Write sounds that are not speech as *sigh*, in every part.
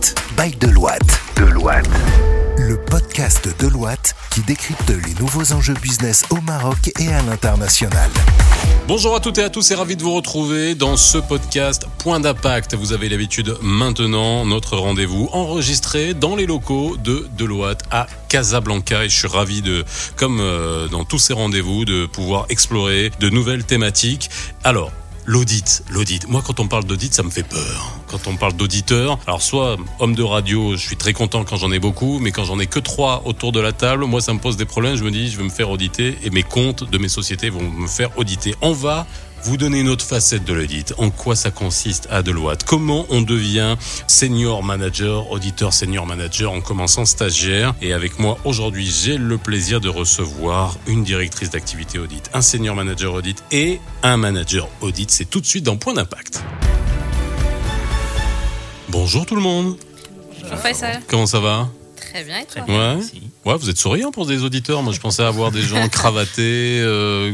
Act by Deloitte. Deloitte. Le podcast Deloitte qui décrypte les nouveaux enjeux business au Maroc et à l'international. Bonjour à toutes et à tous et ravi de vous retrouver dans ce podcast Point d'impact. Vous avez l'habitude maintenant, notre rendez-vous enregistré dans les locaux de Deloitte à Casablanca et je suis ravi de, comme euh, dans tous ces rendez-vous, de pouvoir explorer de nouvelles thématiques. Alors, L'audit, l'audit. Moi, quand on parle d'audit, ça me fait peur. Quand on parle d'auditeur, alors soit homme de radio, je suis très content quand j'en ai beaucoup, mais quand j'en ai que trois autour de la table, moi, ça me pose des problèmes. Je me dis, je vais me faire auditer et mes comptes de mes sociétés vont me faire auditer. On va vous donner une autre facette de l'audit. En quoi ça consiste à Deloitte? Comment on devient senior manager, auditeur senior manager en commençant stagiaire? Et avec moi aujourd'hui, j'ai le plaisir de recevoir une directrice d'activité audit, un senior manager audit et un manager audit. C'est tout de suite dans Point d'impact. Bonjour tout le monde. Bonjour Faisal. Comment ça va? Très bien et toi Ouais. Ouais, vous êtes souriant pour des auditeurs. Moi, je pensais avoir des gens *laughs* cravatés, euh,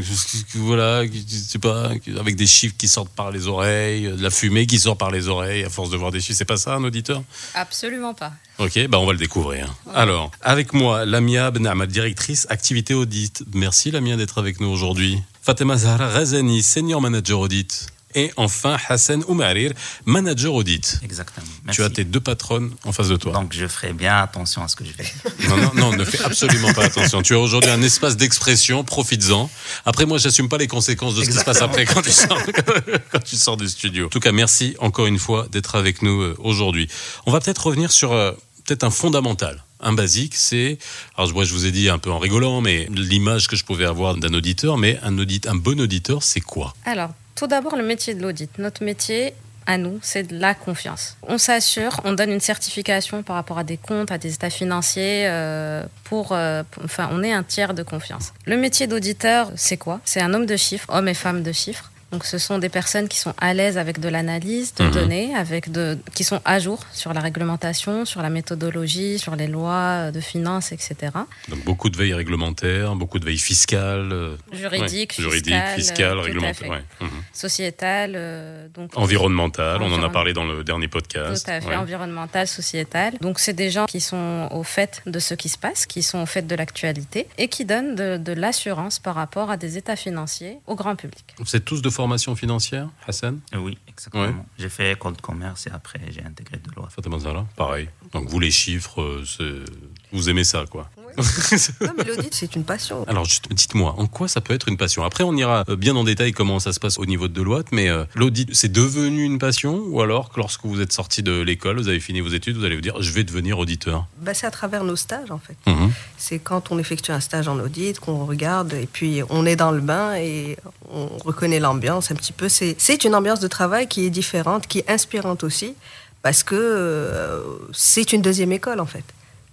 voilà, je sais pas, avec des chiffres qui sortent par les oreilles, de la fumée qui sort par les oreilles à force de voir des chiffres. C'est pas ça, un auditeur? Absolument pas. Ok, bah on va le découvrir. Alors, avec moi, Lamia Benama, directrice activité audit. Merci Lamia d'être avec nous aujourd'hui. Fatima Zahra Razani, senior manager audit. Et enfin, Hassan Oumarir, manager audit. Exactement. Tu as tes deux patronnes en face de toi. Donc je ferai bien attention à ce que je fais. Non, non, non, ne fais absolument pas attention. Tu as aujourd'hui un espace d'expression, profites-en. Après, moi, j'assume pas les conséquences de ce qui se passe après quand tu, sors, *laughs* quand tu sors du studio. En tout cas, merci encore une fois d'être avec nous euh, aujourd'hui. On va peut-être revenir sur euh, peut-être un fondamental. Un basique, c'est, alors moi je vous ai dit un peu en rigolant, mais l'image que je pouvais avoir d'un auditeur, mais un audit, un bon auditeur, c'est quoi? Alors, tout d'abord, le métier de l'audit. Notre métier, à nous, c'est de la confiance. On s'assure, on donne une certification par rapport à des comptes, à des états financiers, euh, pour, euh, pour- enfin, on est un tiers de confiance. Le métier d'auditeur, c'est quoi? C'est un homme de chiffres, homme et femme de chiffres. Donc, ce sont des personnes qui sont à l'aise avec de l'analyse de Mhm. données, avec de, qui sont à jour sur la réglementation, sur la méthodologie, sur les lois de finances, etc. Donc beaucoup de veille réglementaire, beaucoup de veille fiscale, euh, Juridique, ouais, juridique, fiscale, fiscale, euh, réglementaire, ouais. Mhm. sociétale, euh, donc environnementale. On en a parlé dans le dernier podcast. Tout à fait, Ouais. environnementale, sociétale. Donc, c'est des gens qui sont au fait de ce qui se passe, qui sont au fait de l'actualité et qui donnent de, de l'assurance par rapport à des états financiers au grand public. Vous êtes tous de formation financière, Hassan Euh, Oui, exactement. Ouais. J'ai fait école de commerce et après j'ai intégré Deloitte. Fatima Zahra Pareil. Donc vous, les chiffres, euh, vous aimez ça, quoi. *laughs* Non, mais l'audit, c'est une passion. Alors, juste, dites-moi, en quoi ça peut être une passion? Après, on ira euh, bien en détail comment ça se passe au niveau de Deloitte, mais euh, l'audit, c'est devenu une passion Ou alors, que lorsque vous êtes sorti de l'école, vous avez fini vos études, vous allez vous dire, je vais devenir auditeur? Bah, c'est à travers nos stages, en fait. Mhm. C'est quand on effectue un stage en audit qu'on regarde et puis on est dans le bain et on reconnaît l'ambiance un petit peu. C'est c'est une ambiance de travail qui est différente, qui est inspirante aussi, parce que euh, c'est une deuxième école, en fait.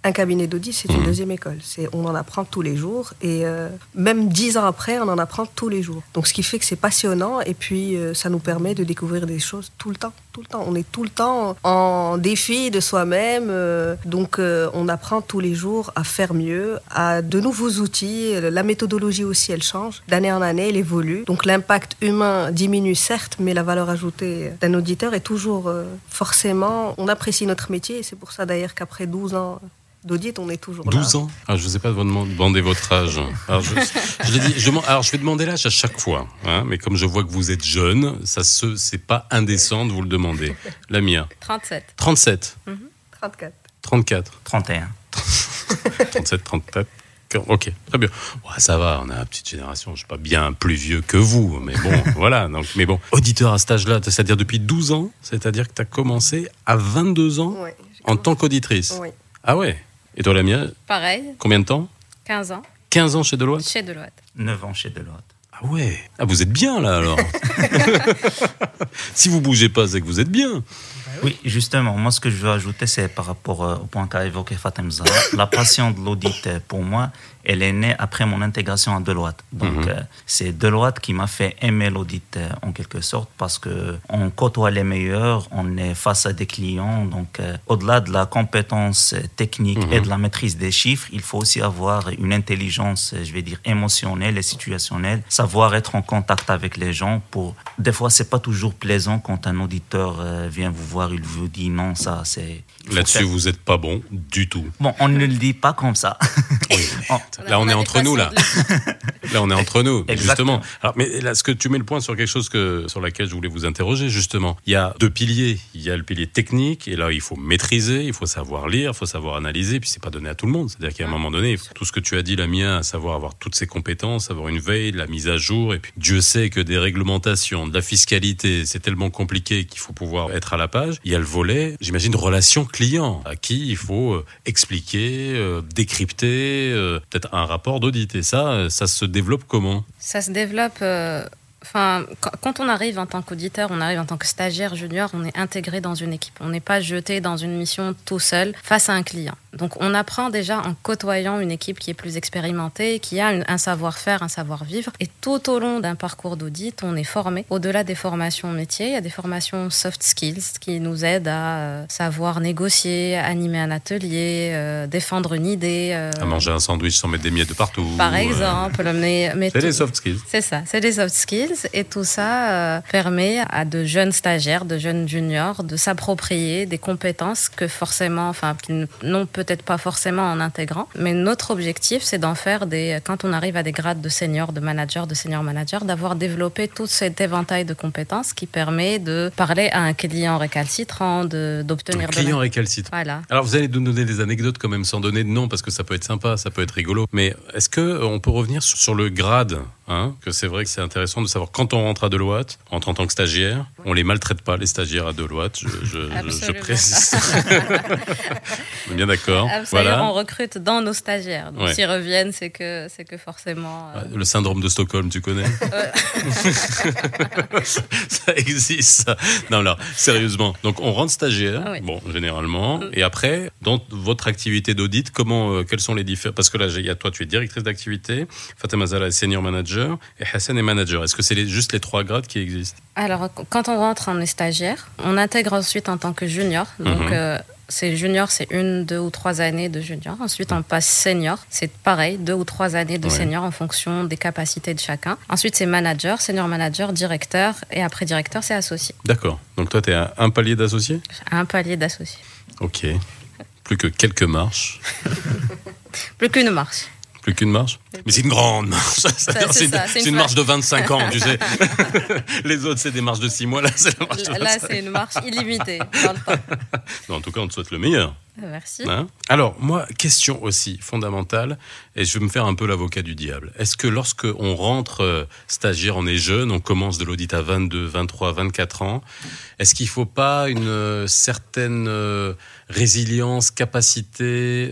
Un cabinet d'audit, c'est une Mhm. deuxième école. C'est, on en apprend tous les jours et euh, même dix ans après, on en apprend tous les jours. Donc, ce qui fait que c'est passionnant et puis euh, ça nous permet de découvrir des choses tout le temps, tout le temps. On est tout le temps en défi de soi-même. euh, donc, on apprend tous les jours à faire mieux, à de nouveaux outils. La méthodologie aussi, elle change. D'année en année, elle évolue. Donc, l'impact humain diminue certes, mais la valeur ajoutée d'un auditeur est toujours forcément. On apprécie notre métier et c'est pour ça d'ailleurs qu'après 12 ans d'audit, on est toujours là. 12 ans? Ah, Je ne sais pas vous demander votre âge. Alors, je, je dit, je alors, je vais demander l'âge à chaque fois. hein, mais comme je vois que vous êtes jeune, ça se, c'est pas indécent de vous le demander. La mienne. 37. 37, 34. 34, 31. 37, 34. Ok, très bien. Ouais, ça va, on a une petite génération. Je suis pas bien plus vieux que vous, mais bon, *laughs* voilà. Donc, mais bon, auditeur à cet âge-là, c'est-à-dire depuis 12 ans, c'est-à-dire que tu as commencé à 22 ans en tant qu'auditrice. Oui. Ah ouais? Et toi, la mienne, Pareil, combien de temps 15 ans 15 ans chez Deloitte chez Deloitte. 9 ans chez Deloitte. Ah ouais Ah, vous êtes bien là alors *laughs* Si vous bougez pas, c'est que vous êtes bien. Oui, justement, moi ce que je veux ajouter, c'est par rapport euh, au point qu'a évoqué Fatem Zahra. *coughs* La passion de l'audit, euh, pour moi, elle est née après mon intégration à Deloitte. Donc, Mhm. euh, c'est Deloitte qui m'a fait aimer l'audit en quelque sorte parce que on côtoie les meilleurs, on est face à des clients. Donc, au-delà de la compétence technique et de la maîtrise des chiffres, il faut aussi avoir une intelligence, je vais dire, émotionnelle et situationnelle, savoir être en contact avec les gens. Pour des fois, c'est pas toujours plaisant quand un auditeur vient vous voir soir, il vous dit non, ça, c'est. Là-dessus, vous n'êtes pas bon du tout. Bon, on ne le dit pas comme ça. *laughs* là, on, est entre nous, là. Là, on est entre nous, justement. Alors, mais là, ce que tu mets le point sur quelque chose que, sur laquelle je voulais vous interroger, justement? Il y a deux piliers. Il y a le pilier technique, et là, il faut maîtriser, il faut savoir lire, il faut savoir analyser, puis c'est pas donné à tout le monde. C'est-à-dire qu'à un moment donné, tout ce que tu as dit, la mienne, à savoir avoir toutes ces compétences, avoir une veille, la mise à jour, et puis Dieu sait que des réglementations, de la fiscalité, c'est tellement compliqué qu'il faut pouvoir être à la page. Il y a le volet, j'imagine, relation client, à qui il faut euh, expliquer, euh, décrypter, euh, peut-être un rapport d'audit. Et ça, ça se Ça se développe Enfin, quand on arrive en tant qu'auditeur, on arrive en tant que stagiaire junior, on est intégré dans une équipe. On n'est pas jeté dans une mission tout seul face à un client. Donc on apprend déjà en côtoyant une équipe qui est plus expérimentée, qui a un savoir-faire, un savoir-vivre. Et tout au long d'un parcours d'audit, on est formé. Au-delà des formations métiers, il y a des formations soft skills qui nous aident à euh, savoir négocier, animer un atelier, euh, défendre une idée. Euh, à manger un sandwich sans mettre des miettes de partout. Par exemple. Mais, c'est les soft skills. C'est ça, c'est les soft skills. Et tout ça permet à de jeunes stagiaires, de jeunes juniors de s'approprier des compétences que forcément, enfin, qui n'ont peut peut-être pas forcément en intégrant, mais notre objectif, c'est d'en faire des, quand on arrive à des grades de senior, de manager, de senior manager, d'avoir développé tout cet éventail de compétences qui permet de parler à un client récalcitrant, d'obtenir de client récalcitrant. Voilà. Alors vous allez nous donner des anecdotes quand même sans donner de nom parce que ça peut être sympa, ça peut être rigolo. Mais est-ce que euh, on peut revenir sur le grade Hein, que c'est vrai que c'est intéressant de savoir quand on rentre à Deloitte, en tant que stagiaire, on les maltraite pas les stagiaires à Deloitte, je, je, précise. *laughs* on est bien d'accord. Voilà. On recrute dans nos stagiaires, donc s'ils reviennent, c'est que c'est que forcément. Euh, Le syndrome de Stockholm, tu connais *laughs* *laughs* Ça existe. Non, là, sérieusement. Donc on rentre stagiaire, bon, généralement, mm. et après, dans votre activité d'audit, comment, euh, quels sont les différents Parce que là, il y a toi, tu es directrice d'activité, Fatima Zala est senior manager et Hassan est manager. Est-ce que c'est juste les trois grades qui existent Alors, quand on rentre, on est stagiaire. On intègre ensuite en tant que junior. Donc, mhm. euh, c'est junior, c'est une, deux ou trois années de junior. Ensuite, on passe senior. C'est pareil, deux ou trois années de senior en fonction des capacités de chacun. Ensuite, c'est manager, senior manager, directeur. Et après directeur, c'est associé. D'accord. Donc toi, tu es un palier d'associé? Un palier d'associé. Ok. Plus que quelques marches. *laughs* Plus qu'une marche. Plus qu'une marche Mais c'est une grande marche. *laughs* C'est une, marche de 25 ans, tu sais. *laughs* Les autres, c'est des marches de 6 mois. Là, c'est Là, c'est une marche illimitée dans le temps. *laughs* en tout cas, on te souhaite le meilleur. Merci. Hein Alors, moi, question aussi fondamentale, et je vais me faire un peu l'avocat du diable. Est-ce que lorsque on rentre euh, stagiaire, on est jeune, on commence de l'audit à 22, 23, 24 ans, est-ce qu'il ne faut pas une euh, certaine euh, résilience, capacité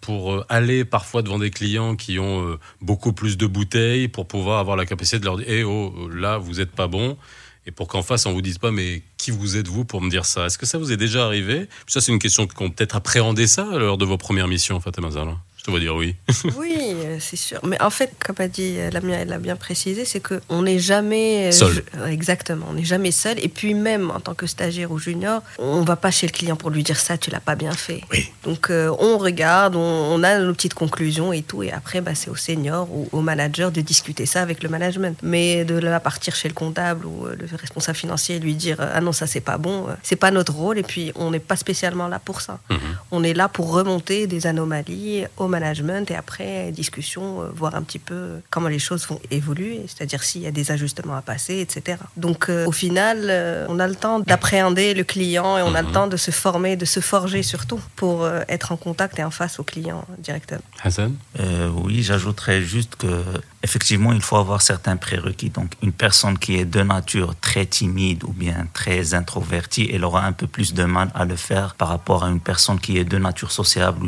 pour aller parfois devant des clients qui ont beaucoup plus de bouteilles pour pouvoir avoir la capacité de leur dire Eh oh, là, vous n'êtes pas bon? Et pour qu'en face on vous dise pas mais qui vous êtes-vous pour me dire ça? Est-ce que ça vous est déjà arrivé? Ça c'est une question qu'on peut-être appréhender ça lors de vos premières missions, Fatima Zala on va dire oui. *laughs* oui, euh, c'est sûr. Mais en fait, comme a dit euh, Lamia, elle l'a bien précisé, c'est qu'on n'est jamais euh, seul. exactement, on n'est jamais seul. Et puis même en tant que stagiaire ou junior, on va pas chez le client pour lui dire ça, tu l'as pas bien fait. Oui. Donc on regarde, on, a nos petites conclusions et tout. Et après, bah, c'est au senior ou au manager de discuter ça avec le management. Mais de là partir chez le comptable ou le responsable financier et lui dire ah non ça c'est pas bon, c'est pas notre rôle. Et puis on n'est pas spécialement là pour ça. Mhm. On est là pour remonter des anomalies au management management et après discussion, euh, voir un petit peu comment les choses vont évoluer, c'est-à-dire s'il y a des ajustements à passer, etc. Donc euh, au final, euh, on a le temps d'appréhender le client et on a le mhm. temps de se former, de se forger surtout pour être en contact et en face au client directement. Hassan? Oui, j'ajouterais juste que effectivement, il faut avoir certains prérequis. Donc, une personne qui est de nature très timide ou bien très introvertie, elle aura un peu plus de mal à le faire par rapport à une personne qui est de nature sociable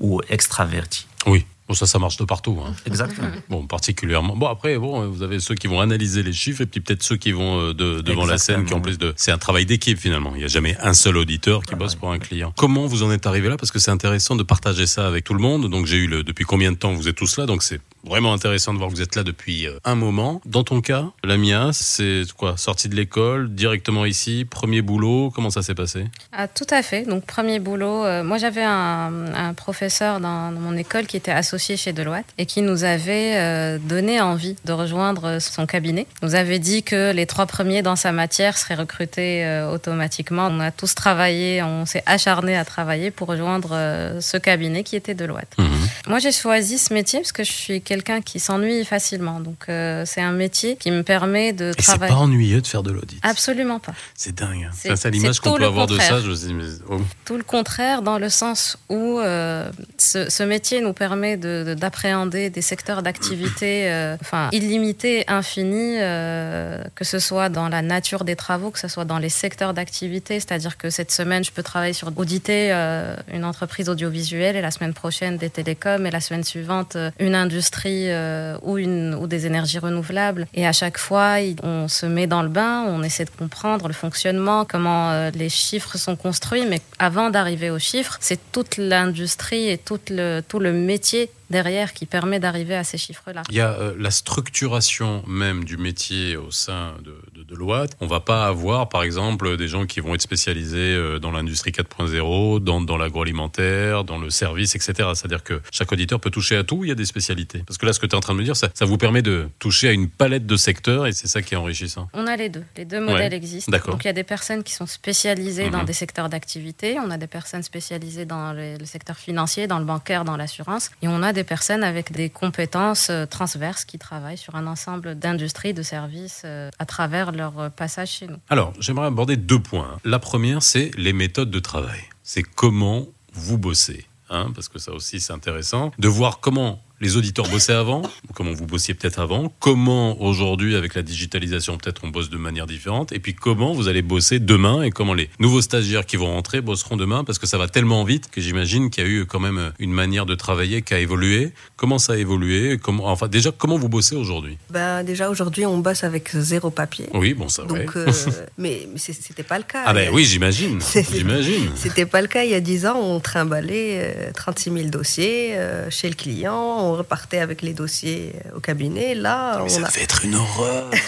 ou, extravertie. Oui. Bon, ça, ça marche de partout. Hein. Exactement. *laughs* Bon, particulièrement. Bon, après, bon, vous avez ceux qui vont analyser les chiffres et puis peut-être ceux qui vont euh, de, devant la scène, qui en plus de. C'est un travail d'équipe finalement. Il n'y a jamais un seul auditeur qui bosse pour un client. Comment vous en êtes arrivé là? Parce que c'est intéressant de partager ça avec tout le monde. Donc, j'ai eu le. Depuis combien de temps vous êtes tous là? Donc, c'est vraiment intéressant de voir que vous êtes là depuis euh, un moment. Dans ton cas, la Mia, c'est quoi? Sortie de l'école, directement ici, premier boulot, comment ça s'est passé? Ah, Tout à fait. Donc, premier boulot, euh, moi j'avais un, professeur dans, mon école qui était associé associé chez Deloitte et qui nous avait euh, donné envie de rejoindre son cabinet. Il nous avait dit que les trois premiers dans sa matière seraient recrutés euh, automatiquement. On a tous travaillé, on s'est acharné à travailler pour rejoindre euh, ce cabinet qui était Deloitte. Mhm. Moi, j'ai choisi ce métier parce que je suis quelqu'un qui s'ennuie facilement. Donc, c'est un métier qui me permet de et travailler. C'est pas ennuyeux de faire de l'audit. Absolument pas. C'est dingue. C'est- Enfin, c'est l'image c'est qu'on peut avoir de ça. Je me dis, mais- oh. Tout le contraire, dans le sens où euh, ce, ce métier nous permet de- de- d'appréhender des secteurs d'activité euh, enfin, illimités, infinis, euh, que ce soit dans la nature des travaux, que ce soit dans les secteurs d'activité. C'est-à-dire que cette semaine, je peux travailler sur auditer euh, une entreprise audiovisuelle et la semaine prochaine des télécoms et la semaine suivante euh, une industrie euh, ou, une, ou des énergies renouvelables. Et à chaque fois, on se met dans le bain, on essaie de comprendre le fonctionnement, comment les chiffres sont construits. Mais avant d'arriver aux chiffres, c'est toute l'industrie et tout le, tout le métier derrière qui permet d'arriver à ces chiffres-là. Il y a euh, la structuration même du métier au sein de, de Deloitte. On va pas avoir, par exemple, des gens qui vont être spécialisés euh, dans l'industrie 4.0, dans, dans l'agroalimentaire, dans le service, etc. C'est-à-dire que chaque auditeur peut toucher à tout, il y a des spécialités. Parce que là, ce que tu es en train de me dire, ça, ça vous permet de toucher à une palette de secteurs et c'est ça qui est enrichissant. On a les deux. Les deux modèles Ouais, existent. d'accord. Donc il y a des personnes qui sont spécialisées dans Mhm. des secteurs d'activité. On a des personnes spécialisées dans le, le secteur financier, dans le bancaire, dans l'assurance. Et on a des personnes avec des compétences euh, transverses qui travaillent sur un ensemble d'industries, de services euh, à travers leur euh, passage chez nous. Alors, j'aimerais aborder deux points. La première, c'est les méthodes de travail. C'est comment vous bossez. hein, parce que ça aussi, c'est intéressant. De voir comment les auditeurs bossaient avant, comment vous bossiez peut-être avant, comment aujourd'hui, avec la digitalisation, peut-être on bosse de manière différente, et puis comment vous allez bosser demain, et comment les nouveaux stagiaires qui vont rentrer bosseront demain, parce que ça va tellement vite que j'imagine qu'il y a eu quand même une manière de travailler qui a évolué. Comment ça a évolué? Comment, Enfin, déjà, comment vous bossez aujourd'hui? Ben, déjà, aujourd'hui, on bosse avec zéro papier. Oui, bon, ça, ouais. Donc, euh, *laughs* mais mais c'était pas le cas. Ah ben oui, j'imagine, *laughs* j'imagine. C'était pas le cas il y a 10 ans. On trimballait euh, 36 000 dossiers euh, chez le client. On repartait avec les dossiers euh, au cabinet. Là, Mais on ça a... devait être une horreur. *laughs*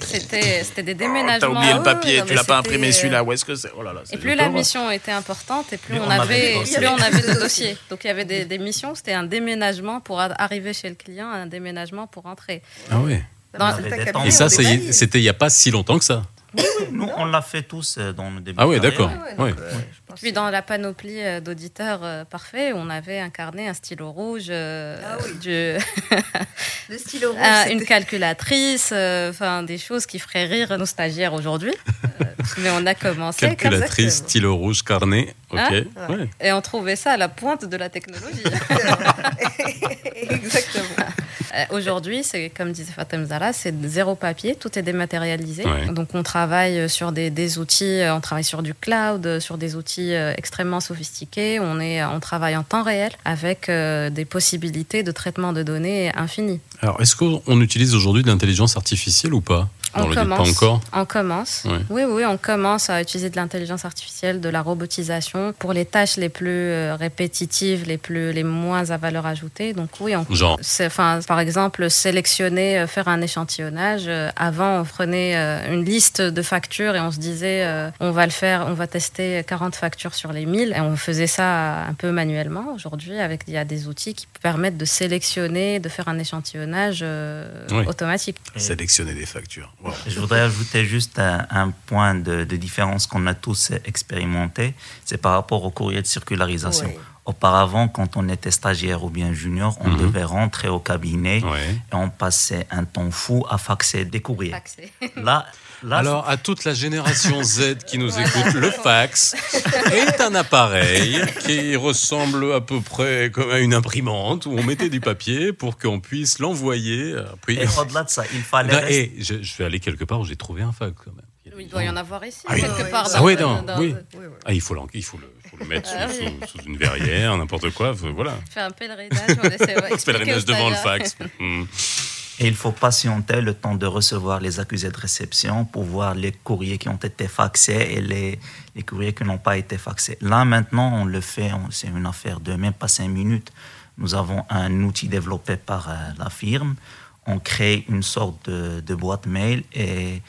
C'était c'était des Oh, déménagements. T'as oublié le papier, tu l'as pas imprimé, celui-là. où est-ce que c'est? Oh là là, Et plus la mission était importante, et plus on, on avait, avait plus *laughs* on dossiers. avait de dossiers. Donc il y avait des, des missions, c'était un déménagement pour a- arriver chez le client, un déménagement pour entrer. Ah. Dans- des Et ça, c'était il n'y a pas si longtemps que ça. Nous, on l'a fait tous euh, dans le début. Ah carrière. d'accord. Ouais, donc, Ouais. euh, Puis dans la panoplie euh, d'auditeurs euh, parfaits, on avait un carnet, un stylo rouge, euh, Ah oui. du- *laughs* Le stylo rouge, *laughs* une calculatrice, euh, enfin des choses qui feraient rire nos stagiaires aujourd'hui. Euh, mais on a commencé. Calculatrice, stylo rouge, carnet. Ok. Hein Ouais. Et on trouvait ça à la pointe de la technologie. *laughs* Exactement. Euh, Aujourd'hui, c'est comme disait Fatem Zara, c'est zéro papier, tout est dématérialisé. Ouais. Donc on travaille sur des, des outils, euh, on travaille sur du cloud, euh, sur des outils euh, extrêmement sophistiqués. On est, on travaille en temps réel avec euh, des possibilités de traitement de données infinies. Alors, est-ce qu'on utilise aujourd'hui de l'intelligence artificielle ou pas? On le dit commence. pas encore? On commence. Ouais. Oui, oui, on commence à utiliser de l'intelligence artificielle, de la robotisation pour les tâches les plus euh, répétitives, les plus, les moins à valeur ajoutée. Donc oui, on Genre, C'est- Enfin, par exemple, sélectionner, euh, faire un échantillonnage. euh, Avant, on prenait une liste de factures et on se disait, on va le faire, on va tester 40 factures sur les 1000. Et on faisait ça un peu manuellement. Aujourd'hui, avec il y a des outils qui permettent de sélectionner, de faire un échantillonnage euh, Oui. automatique. sélectionner des factures. Wow. Je voudrais ajouter juste un, un point de, de différence qu'on a tous expérimenté, c'est par rapport au courrier de circularisation. Auparavant, quand on était stagiaire ou bien junior, on Mhm. devait rentrer au cabinet et on passait un temps fou à faxer des courriers. Faxé. Là, là Alors, à toute la génération Z qui nous écoute, le fax est un appareil qui ressemble à peu près comme à une imprimante où on mettait du papier pour qu'on puisse l'envoyer. Puis, et au-delà de ça, il fallait et je, je vais aller quelque part où j'ai trouvé un fax quand même. Il doit y en avoir ici, Ah oui. quelque Ah part. Ah oui, non, dans- oui. Ah, il faut, l'en- il faut, le, faut le mettre Ah sous, oui. sous- sous une verrière, n'importe quoi. faut- Voilà. Faire un pèlerinage, on essaie, ouais, *laughs* Pèlerinage devant le fax. *laughs* Et il faut patienter le temps de recevoir les accusés de réception pour voir les courriers qui ont été faxés et les, les courriers qui n'ont pas été faxés. Là, maintenant, on le fait, c'est une affaire de même pas cinq minutes. Nous avons un outil développé par euh, la firme. On crée une sorte de, de boîte mail et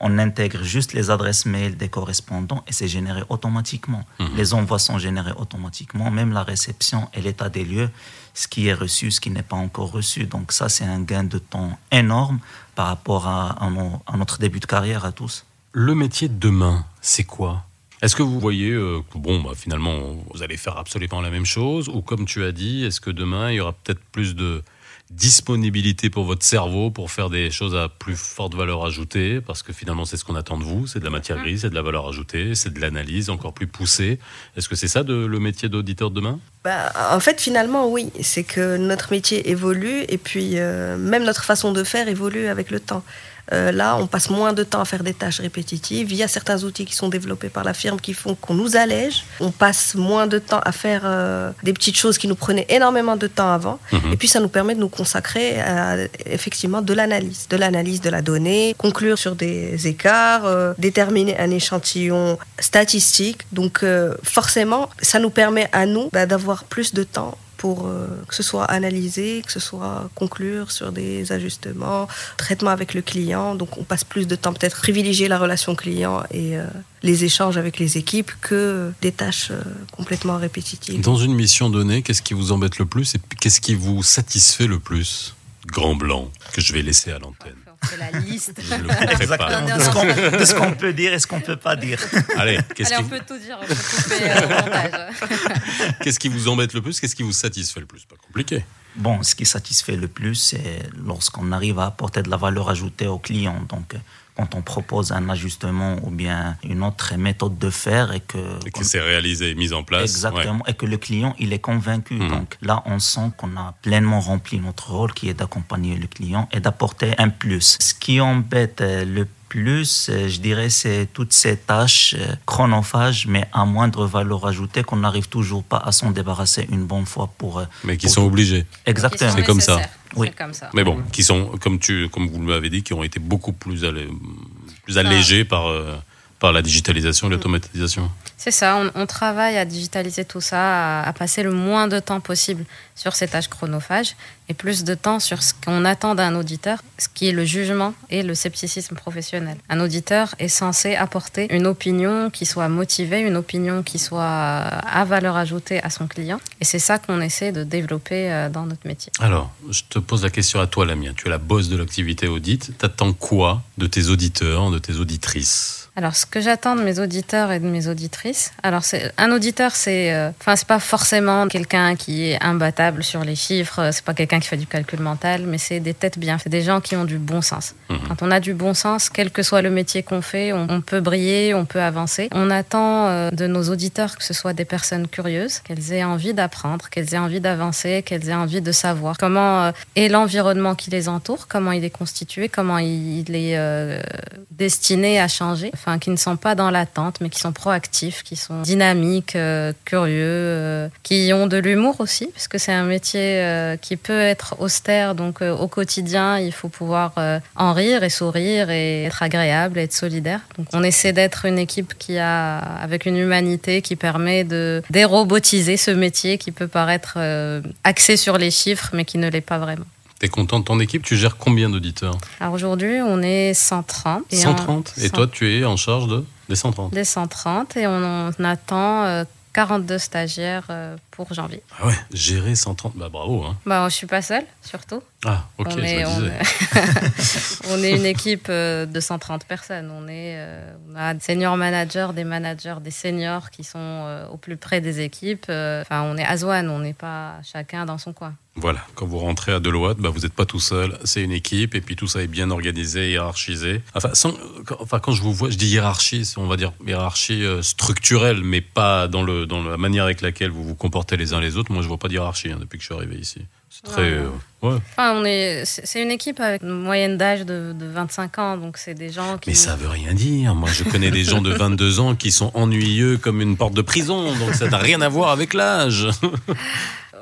on intègre juste les adresses mail des correspondants et c'est généré automatiquement. Mhm. Les envois sont générés automatiquement, même la réception et l'état des lieux, ce qui est reçu, ce qui n'est pas encore reçu. Donc ça, c'est un gain de temps énorme par rapport à, à, notre début de carrière à tous. Le métier de demain, c'est quoi? Est-ce que vous voyez euh, que bon, bah, finalement, vous allez faire absolument la même chose Ou comme tu as dit, est-ce que demain, il y aura peut-être plus de disponibilité pour votre cerveau pour faire des choses à plus forte valeur ajoutée Parce que finalement, c'est ce qu'on attend de vous. C'est de la matière grise, c'est de la valeur ajoutée, c'est de l'analyse encore plus poussée. Est-ce que c'est ça le métier d'auditeur de demain? Bah, En fait, finalement, oui. C'est que notre métier évolue et puis euh, même notre façon de faire évolue avec le temps. Euh, là, on passe moins de temps à faire des tâches répétitives. Il y a certains outils qui sont développés par la firme qui font qu'on nous allège. On passe moins de temps à faire euh, des petites choses qui nous prenaient énormément de temps avant. Mhm. Et puis, ça nous permet de nous consacrer à effectivement de l'analyse, de l'analyse de la donnée, conclure sur des écarts, euh, déterminer un échantillon statistique. Donc, forcément, ça nous permet à nous bah, d'avoir plus de temps pour euh, que ce soit analysé, que ce soit conclure sur des ajustements, traitement avec le client. Donc on passe plus de temps peut-être privilégier la relation client et euh, les échanges avec les équipes que des tâches euh, complètement répétitives. Dans une mission donnée, qu'est-ce qui vous embête le plus et qu'est-ce qui vous satisfait le plus Grand blanc que je vais laisser à l'antenne? La liste. de ce qu'on peut dire et ce qu'on ne peut pas dire. Allez, qu'est-ce qui... on peut tout dire, on peut couper *laughs* Qu'est-ce qui vous embête le plus Qu'est-ce qui vous satisfait le plus? Pas compliqué. Bon, ce qui satisfait le plus, c'est lorsqu'on arrive à apporter de la valeur ajoutée au client. Donc, quand on propose un ajustement ou bien une autre méthode de faire et que, et que c'est réalisé, mis en place. Exactement, et que le client il est convaincu. Mhm. Donc là, on sent qu'on a pleinement rempli notre rôle qui est d'accompagner le client et d'apporter un plus. Ce qui embête euh, le plus, euh, je dirais, c'est toutes ces tâches euh, chronophages, mais à moindre valeur ajoutée, qu'on n'arrive toujours pas à s'en débarrasser une bonne fois pour. Mais qui sont obligés. Exactement. C'est comme ça. Oui. Comme ça. Mais bon, qui sont, comme, tu, comme vous l'avez dit, qui ont été beaucoup plus, plus allégés par, euh, par la digitalisation et l'automatisation. C'est ça, on, travaille à digitaliser tout ça, à, passer le moins de temps possible sur ces tâches chronophages et plus de temps sur ce qu'on attend d'un auditeur, ce qui est le jugement et le scepticisme professionnel. Un auditeur est censé apporter une opinion qui soit motivée, une opinion qui soit à valeur ajoutée à son client. Et c'est ça qu'on essaie de développer euh, dans notre métier. Alors, je te pose la question à toi, Lamia. Tu es la boss de l'activité audit. T'attends quoi de tes auditeurs, de tes auditrices? Alors, ce que j'attends de mes auditeurs et de mes auditrices, alors c'est un auditeur, c'est, euh, enfin, c'est pas forcément quelqu'un qui est imbattable sur les chiffres, c'est pas quelqu'un qui fait du calcul mental, mais c'est des têtes bien, c'est des gens qui ont du bon sens. Mhm. Quand on a du bon sens, quel que soit le métier qu'on fait, on, peut briller, on peut avancer. On attend euh, de nos auditeurs que ce soit des personnes curieuses, qu'elles aient envie d'apprendre, qu'elles aient envie d'avancer, qu'elles aient envie de savoir comment euh, est l'environnement qui les entoure, comment il est constitué, comment il, est destiné à changer qui ne sont pas dans l'attente, mais qui sont proactifs, qui sont dynamiques, euh, curieux, euh, qui ont de l'humour aussi, parce que c'est un métier euh, qui peut être austère, donc au quotidien, il faut pouvoir en rire et sourire et être agréable, et être solidaire. Donc on essaie d'être une équipe qui a, avec une humanité qui permet de dérobotiser ce métier qui peut paraître axé sur les chiffres, mais qui ne l'est pas vraiment. T'es content de ton équipe? Tu gères combien d'auditeurs? Alors aujourd'hui, on est 130. Et 130 Et toi, tu es en charge de des 130 Des 130 et on, attend 42 euh, stagiaires euh, pour janvier. Ah ouais, gérer 130, bah bravo. Hein. Bah, je suis pas seule, surtout. Ah, ok, on est, *laughs* on, est une équipe euh, de 130 personnes. On, est, euh, on a des senior managers, des managers, des seniors qui sont euh, au plus près des équipes. Enfin, on est à Zouane, on n'est pas chacun dans son coin. Voilà, quand vous rentrez à Deloitte, bah, vous n'êtes pas tout seul, c'est une équipe, et puis tout ça est bien organisé, hiérarchisé. Enfin, enfin, quand je vous vois, je dis hiérarchie, on va dire hiérarchie structurelle, mais pas dans, le, dans la manière avec laquelle vous vous comportez les uns les autres. Moi, je vois pas de hiérarchie hein, depuis que je suis arrivé ici. C'est très. Euh, enfin, on est, c'est une équipe avec une moyenne d'âge de, 25 ans, donc c'est des gens qui. Mais ça veut rien dire. Moi, je connais des gens de 22 ans qui sont ennuyeux comme une porte de prison, donc ça n'a rien à voir avec l'âge. *laughs*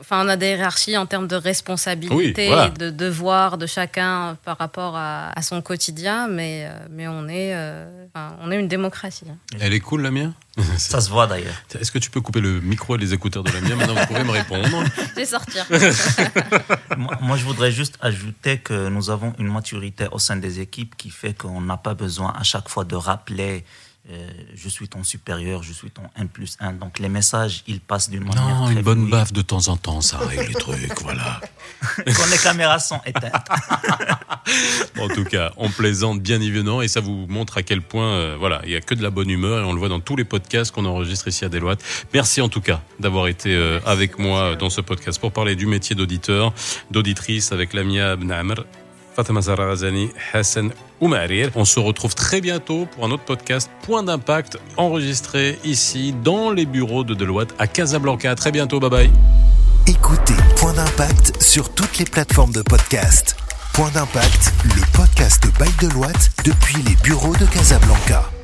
enfin, on a des hiérarchies en termes de responsabilité, de devoir de chacun par rapport à, son quotidien, mais, euh, mais on, est, euh, on est une démocratie. Hein. Elle est cool, la mienne *laughs* Ça se voit d'ailleurs. Est-ce que tu peux couper le micro et les écouteurs de la mienne Maintenant, vous pouvez me répondre. *laughs* Je vais sortir. *laughs* moi, je voudrais juste ajouter que nous avons une maturité au sein des équipes qui fait qu'on n'a pas besoin à chaque fois de rappeler euh, je suis ton supérieur, je suis ton 1 plus 1. Donc les messages, ils passent d'une manière. Non, une bonne baffe de temps en temps, ça règle les trucs, voilà. *laughs* Quand les caméras sont éteintes. *laughs* en tout cas, on plaisante bien évidemment et ça vous montre à quel point, euh, voilà, il n'y a que de la bonne humeur et on le voit dans tous les podcasts qu'on enregistre ici à Deloitte. Merci en tout cas d'avoir été euh, avec moi dans ce podcast pour parler du métier d'auditeur, d'auditrice avec Lamia Bnamr Fatama Zarazani, Hassan Oumarir. On se retrouve très bientôt pour un autre podcast Point d'impact enregistré ici dans les bureaux de Deloitte à Casablanca. très bientôt, bye bye. Écoutez Point d'impact sur toutes les plateformes de podcast. Point d'impact, le podcast by Deloitte depuis les bureaux de Casablanca.